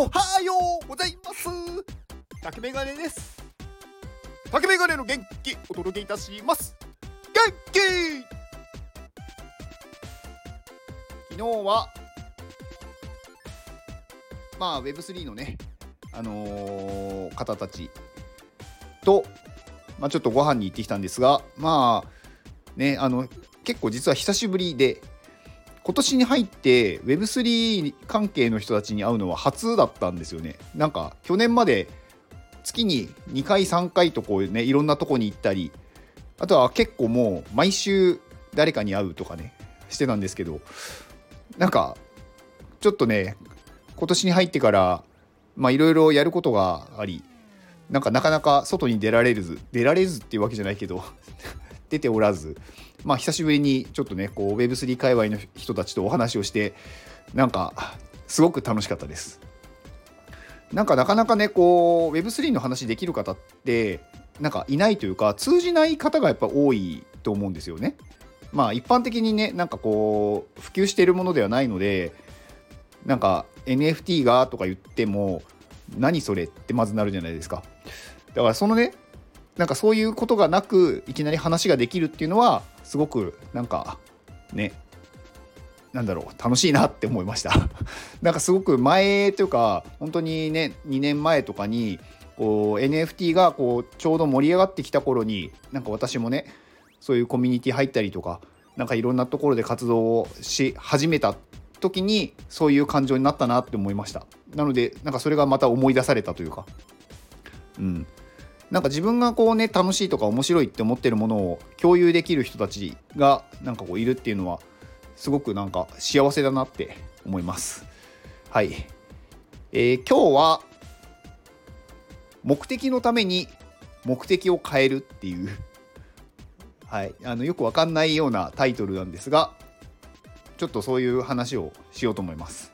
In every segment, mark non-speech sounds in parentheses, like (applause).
おはようございます。竹メガネです。竹メガネの元気お届けいたします。元気。昨日はまあ Web3 のねあのー方たちと、まあ、ちょっとご飯に行ってきたんですがまあねあの結構実は久しぶりで今年に入って Web3 関係の人たちに会うのは初だったんですよね。なんか去年まで月に2回3回とこうねいろんなとこに行ったりあとは結構もう毎週誰かに会うとかねしてたんですけどなんかちょっとね今年に入ってからまあいろいろやることがありなんかなかなか外に出られず出られずっていうわけじゃないけど (laughs) 出ておらずまあ久しぶりにちょっとねこう Web3 界隈の人たちとお話をしてなんかすごく楽しかったです。なんかなかなかねこう Web3 の話できる方ってなんかいないというか通じない方がやっぱ多いと思うんですよね。まあ一般的にねなんかこう普及しているものではないのでなんか NFT がとか言っても何それってまずなるじゃないですか。だからそのねなんかそういうことがなくいきなり話ができるっていうのはすごくなんかねなんだろう楽しいなって思いました。(laughs) なんかすごく前というか本当にね2年前とかにこう NFT がこうちょうど盛り上がってきた頃になんか私もねそういうコミュニティ入ったりとかなんかいろんなところで活動をし始めた時にそういう感情になったなって思いました。なのでなんかそれがまた思い出されたというか。うん。なんか自分がこうね楽しいとか面白いって思ってるものを共有できる人たちがなんかこういるっていうのはすごくなんか幸せだなって思います。はい。えー、今日は目的のために目的を変えるっていう。はい。あのよくわかんないようなタイトルなんですがちょっとそういう話をしようと思います。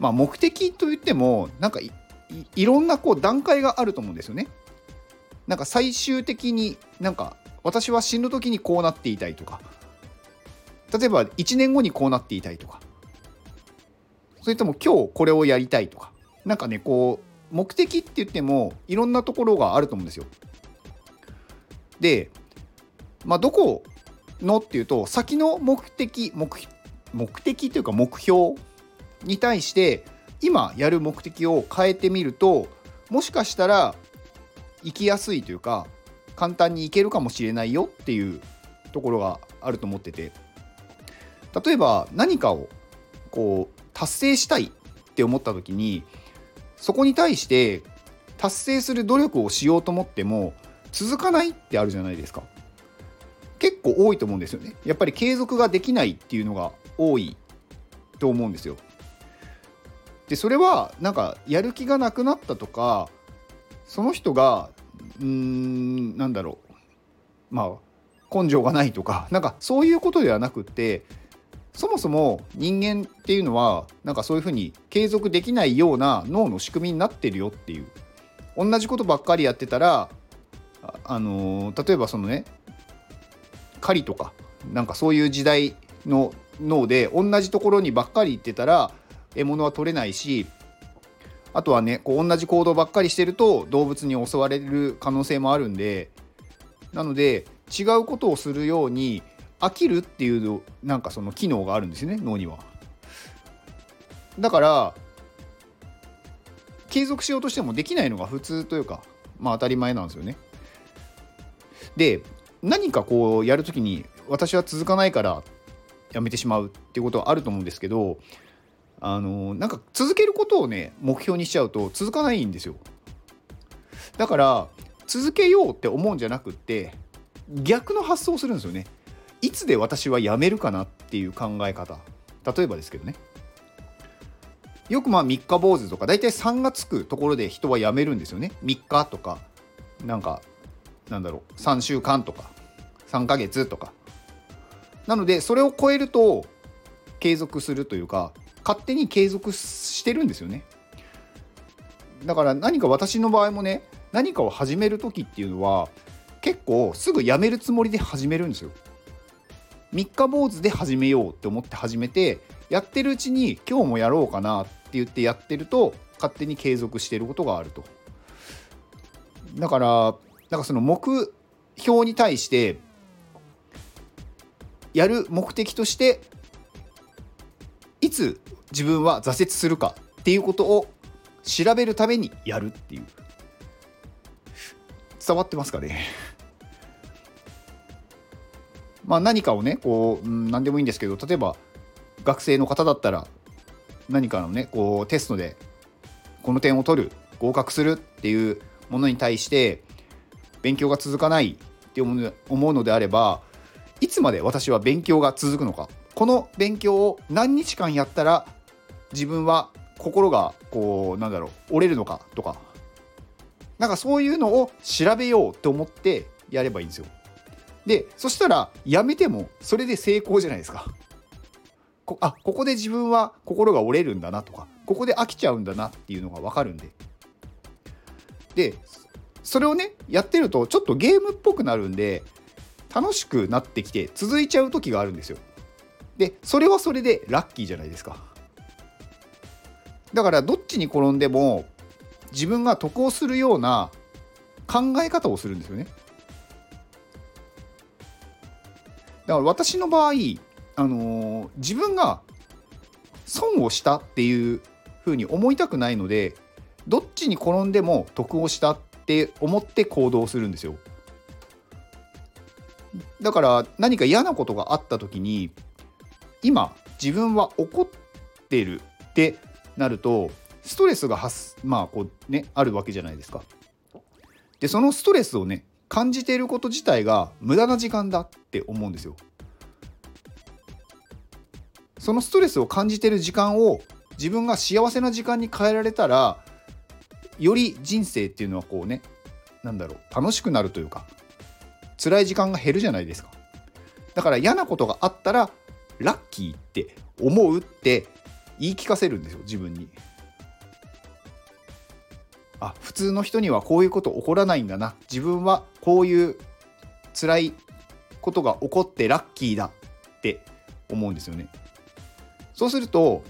まあ目的といってもなんかいろんなこう段階があると思うんですよね。なんか最終的になんか私は死ぬ時にこうなっていたいとか例えば1年後にこうなっていたいとかそれとも今日これをやりたいとかなんかねこう目的って言ってもいろんなところがあると思うんですよ。でまあどこのっていうと先の目的目目的というか目標に対して今やる目的を変えてみるともしかしたら行きやすいというか簡単に行けるかもしれないよっていうところがあると思ってて。例えば何かをこう達成したいって思った時にそこに対して達成する努力をしようと思っても続かないってあるじゃないですか。結構多いと思うんですよね。やっぱり継続ができないっていうのが多いと思うんですよ。でそれはなんかやる気がなくなったとかその人がうーんなんだろう。まあ根性がないとか (laughs) なんかそういうことではなくってそもそも人間っていうのはなんかそういうふうに継続できないような脳の仕組みになってるよっていう。同じことばっかりやってたらあのー、例えばそのね狩りとかなんかそういう時代の脳で同じところにばっかり行ってたら獲物は取れないしあとはねこう同じ行動ばっかりしてると動物に襲われる可能性もあるんでなので違うことをするように飽きるっていうなんかその機能があるんですよね脳には。だから継続しようとしてもできないのが普通というかまあ当たり前なんですよね。で何かこうやるときに私は続かないからやめてしまうっていうことはあると思うんですけどあのなんか続けることをね目標にしちゃうと続かないんですよ。だから続けようって思うんじゃなくって逆の発想をするんですよね。いつで私は辞めるかなっていう考え方。例えばですけどね。よくまあ3日坊主とか大体3がつくところで人は辞めるんですよね。3日とかなんかなんだろう3週間とか3ヶ月とか。なのでそれを超えると継続するというか勝手に継続してるんですよね。だから何か私の場合もね何かを始める時っていうのは結構すぐやめるつもりで始めるんですよ。三日坊主で始めようって思って始めてやってるうちに今日もやろうかなって言ってやってると勝手に継続してることがあると。だからなんかその目標に対してやる目的としてつ自分は挫折するかっていうことを調べるためにやるっていう。伝わってますかね？(laughs) まあ何かをねこう、うん、何でもいいんですけど例えば学生の方だったら何かのねこうテストでこの点を取る合格するっていうものに対して勉強が続かないって思うのであればいつまで私は勉強が続くのかこの勉強を何日間やったら自分は心がこうなんだろう折れるのかとかなんかそういうのを調べようと思ってやればいいんですよ。でそしたらやめてもそれで成功じゃないですか。こあここで自分は心が折れるんだなとかここで飽きちゃうんだなっていうのが分かるんで。でそれをねやってるとちょっとゲームっぽくなるんで楽しくなってきて続いちゃう時があるんですよ。でそれはそれでラッキーじゃないですか。だからどっちに転んでも自分が得をするような考え方をするんですよね。だから私の場合、あのー、自分が損をしたっていうふうに思いたくないのでどっちに転んでも得をしたって思って行動するんですよ。だから何か嫌なことがあった時に今自分は怒ってるってなるとストレスが発まあこうねあるわけじゃないですか。でそのストレスをね感じていること自体が無駄な時間だって思うんですよ。そのストレスを感じてる時間を自分が幸せな時間に変えられたらより人生っていうのはこうねなんだろう楽しくなるというか辛い時間が減るじゃないですかだから嫌なことがあったらラッキーって思うって言い聞かせるんですよ自分に。あ普通の人にはこういうこと起こらないんだな。自分はこういう辛いことが起こってラッキーだって思うんですよね。そうすると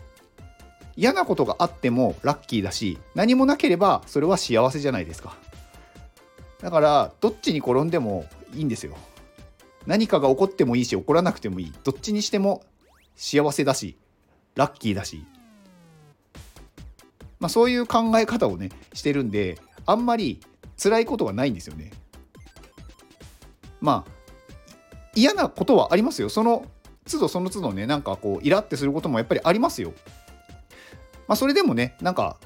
嫌なことがあってもラッキーだし何もなければそれは幸せじゃないですか。だからどっちに転んでもいいんですよ。何かが起こってもいいし起こらなくてもいい。どっちにしても幸せだしラッキーだし。まあそういう考え方をねしてるんであんまり辛いことがないんですよね。まあ嫌なことはありますよ。その都度その都度ねなんかこうイラってすることもやっぱりありますよ。まあそれでもねなんか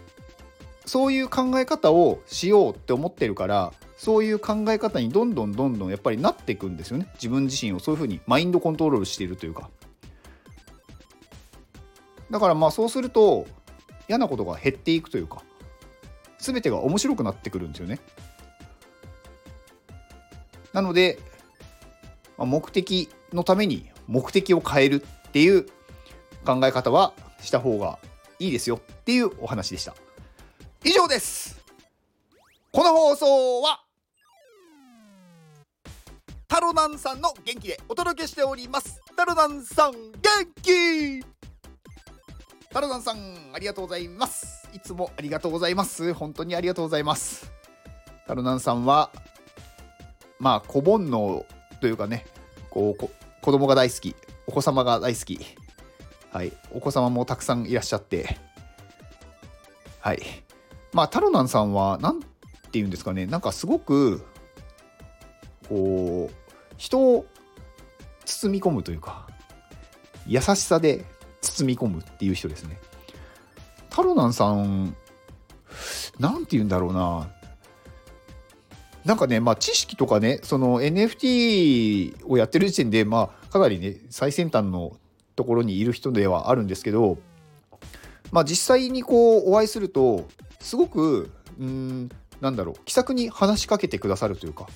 そういう考え方をしようって思ってるからそういう考え方にどんどんどんどんやっぱりなっていくんですよね。自分自身をそういうふうにマインドコントロールしているというか。だからまあそうすると嫌なことが減っていくというか全てが面白くなってくるんですよね。なので、まあ、目的のために目的を変えるっていう考え方はした方がいいですよっていうお話でした。以上です。この放送はタロナンさんの元気でお届けしております。タロナンさん元気！タロナンさんありがとうございます。いつもありがとうございます。本当にありがとうございます。タロナンさんはまあ小煩悩というかねこうこ子供が大好きお子様が大好き。はい。お子様もたくさんいらっしゃって。はい。まあタロナンさんは何て言うんですかね。なんかすごくこう人を包み込むというか優しさで包み込むっていう人ですね。タロナンさん何て言うんだろうななんかね、まあ、知識とかね、その NFT をやってる時点で、まあ、かなりね、最先端のところにいる人ではあるんですけど、まあ、実際にこうお会いすると、すごく、うん、なんだろう、気さくに話しかけてくださるというか、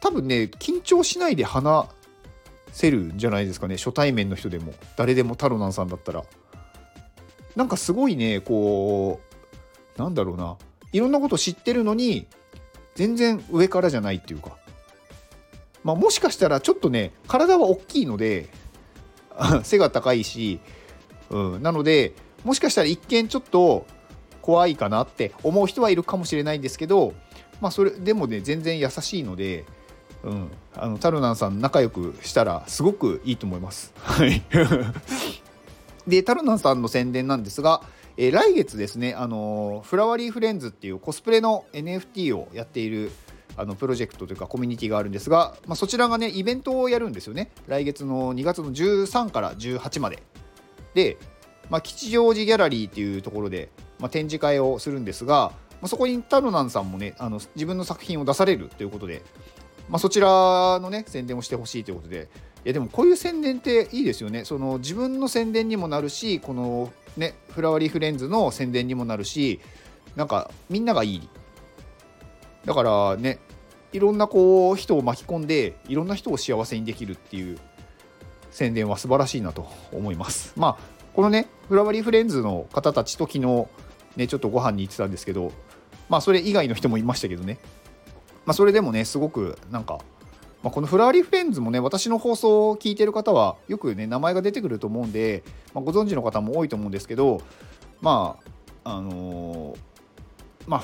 多分ね緊張しないで話せるんじゃないですかね。初対面の人でも。誰でもタロナンさんだったら。なんかすごいねこうなんだろうな。いろんなこと知ってるのに全然上からじゃないっていうか。まあもしかしたらちょっとね体は大きいので (laughs) 背が高いし、うん、なのでもしかしたら一見ちょっと怖いかなって思う人はいるかもしれないんですけどまあそれでもね全然優しいので、うん、あのタルナンさん仲良くしたらすごくいいと思います。はい。(laughs) でタルナンさんの宣伝なんですが、えー、来月ですね、あのフラワリーフレンズっていうコスプレの NFT をやっているあのプロジェクトというかコミュニティがあるんですが、まあ、そちらがねイベントをやるんですよね。来月の2月の13から18まで。で、まあ、吉祥寺ギャラリーっていうところで、まあ、展示会をするんですが、まあ、そこにタロナンさんもねあの自分の作品を出されるということで、まあ、そちらのね宣伝をしてほしいということで。いやでもこういう宣伝っていいですよね。その自分の宣伝にもなるしこのねフラワーリーフレンズの宣伝にもなるしなんかみんながいい。だからねいろんなこう人を巻き込んでいろんな人を幸せにできるっていう宣伝は素晴らしいなと思います。まあこのねフラワーリーフレンズの方たちと昨日ねちょっとご飯に行ってたんですけどまあそれ以外の人もいましたけどね。まあそれでもねすごくなんかまあ、このフラワリーフレンズもね私の放送を聞いてる方はよくね名前が出てくると思うんで、まあ、ご存知の方も多いと思うんですけどまああのー、まあ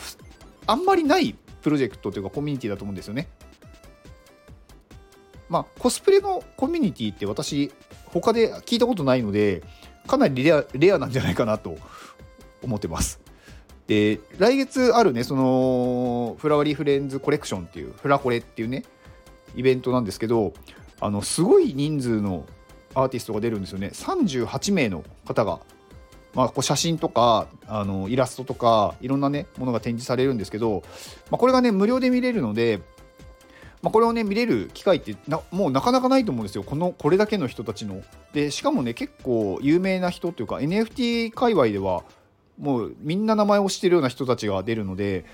あんまりないプロジェクトというかコミュニティだと思うんですよね。まあ、コスプレのコミュニティって私他で聞いたことないのでかなりレアレアなんじゃないかなと思ってます。で来月あるねそのフラワリーフレンズコレクションっていうフラコレっていうねイベントなんですけどあのすごい人数のアーティストが出るんですよね38名の方がまあ、こう写真とかあのイラストとかいろんなねものが展示されるんですけど、まあ、これがね無料で見れるので、まあ、これをね見れる機会ってもうなかなかないと思うんですよこのこれだけの人たちの。でしかもね結構有名な人というか NFT 界隈ではもうみんな名前を知ってるような人たちが出るので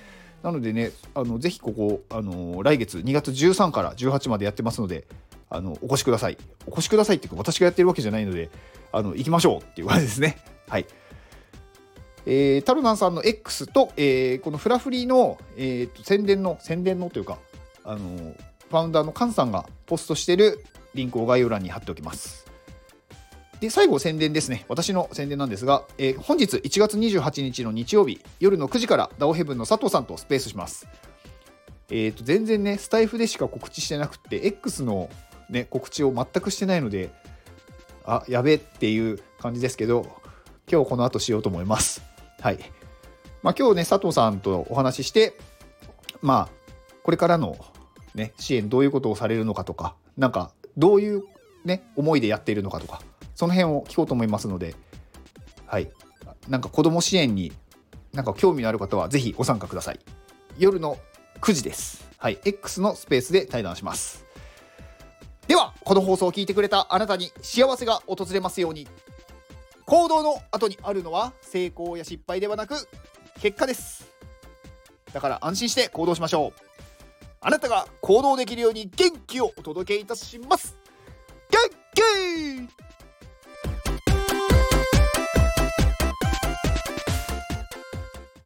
なのでねあのぜひここあの来月2月13から18までやってますのであのお越しくださいお越しくださいっていうか私がやってるわけじゃないのであの行きましょうっていう感じですねはい。えー、タルナンさんの X と、えー、このフラフリーの、えーと、宣伝の、宣伝のというか、あのファウンダーのカンさんがポストしてるリンクを概要欄に貼っておきます。で、最後宣伝ですね。私の宣伝なんですが、えー、本日1月28日の日曜日、夜の9時からダオヘブンの佐藤さんとスペースします。えっ、ー、と、全然ね、スタイフでしか告知してなくて、X のね、告知を全くしてないので、あ、やべっていう感じですけど、今日この後しようと思います。はい。まあ、今日ね、佐藤さんとお話しして、まあ、これからの、ね、支援どういうことをされるのかとか、なんかどういう、ね、思いでやっているのかとか、その辺を聞こうと思いますので、はい。なんか子ども支援になんか興味のある方はぜひご参加ください。夜の9時です。はい。X のスペースで対談します。では、この放送を聞いてくれたあなたに幸せが訪れますように。行動の後にあるのは成功や失敗ではなく結果ですだから安心して行動しましょうあなたが行動できるように元気をお届けいたします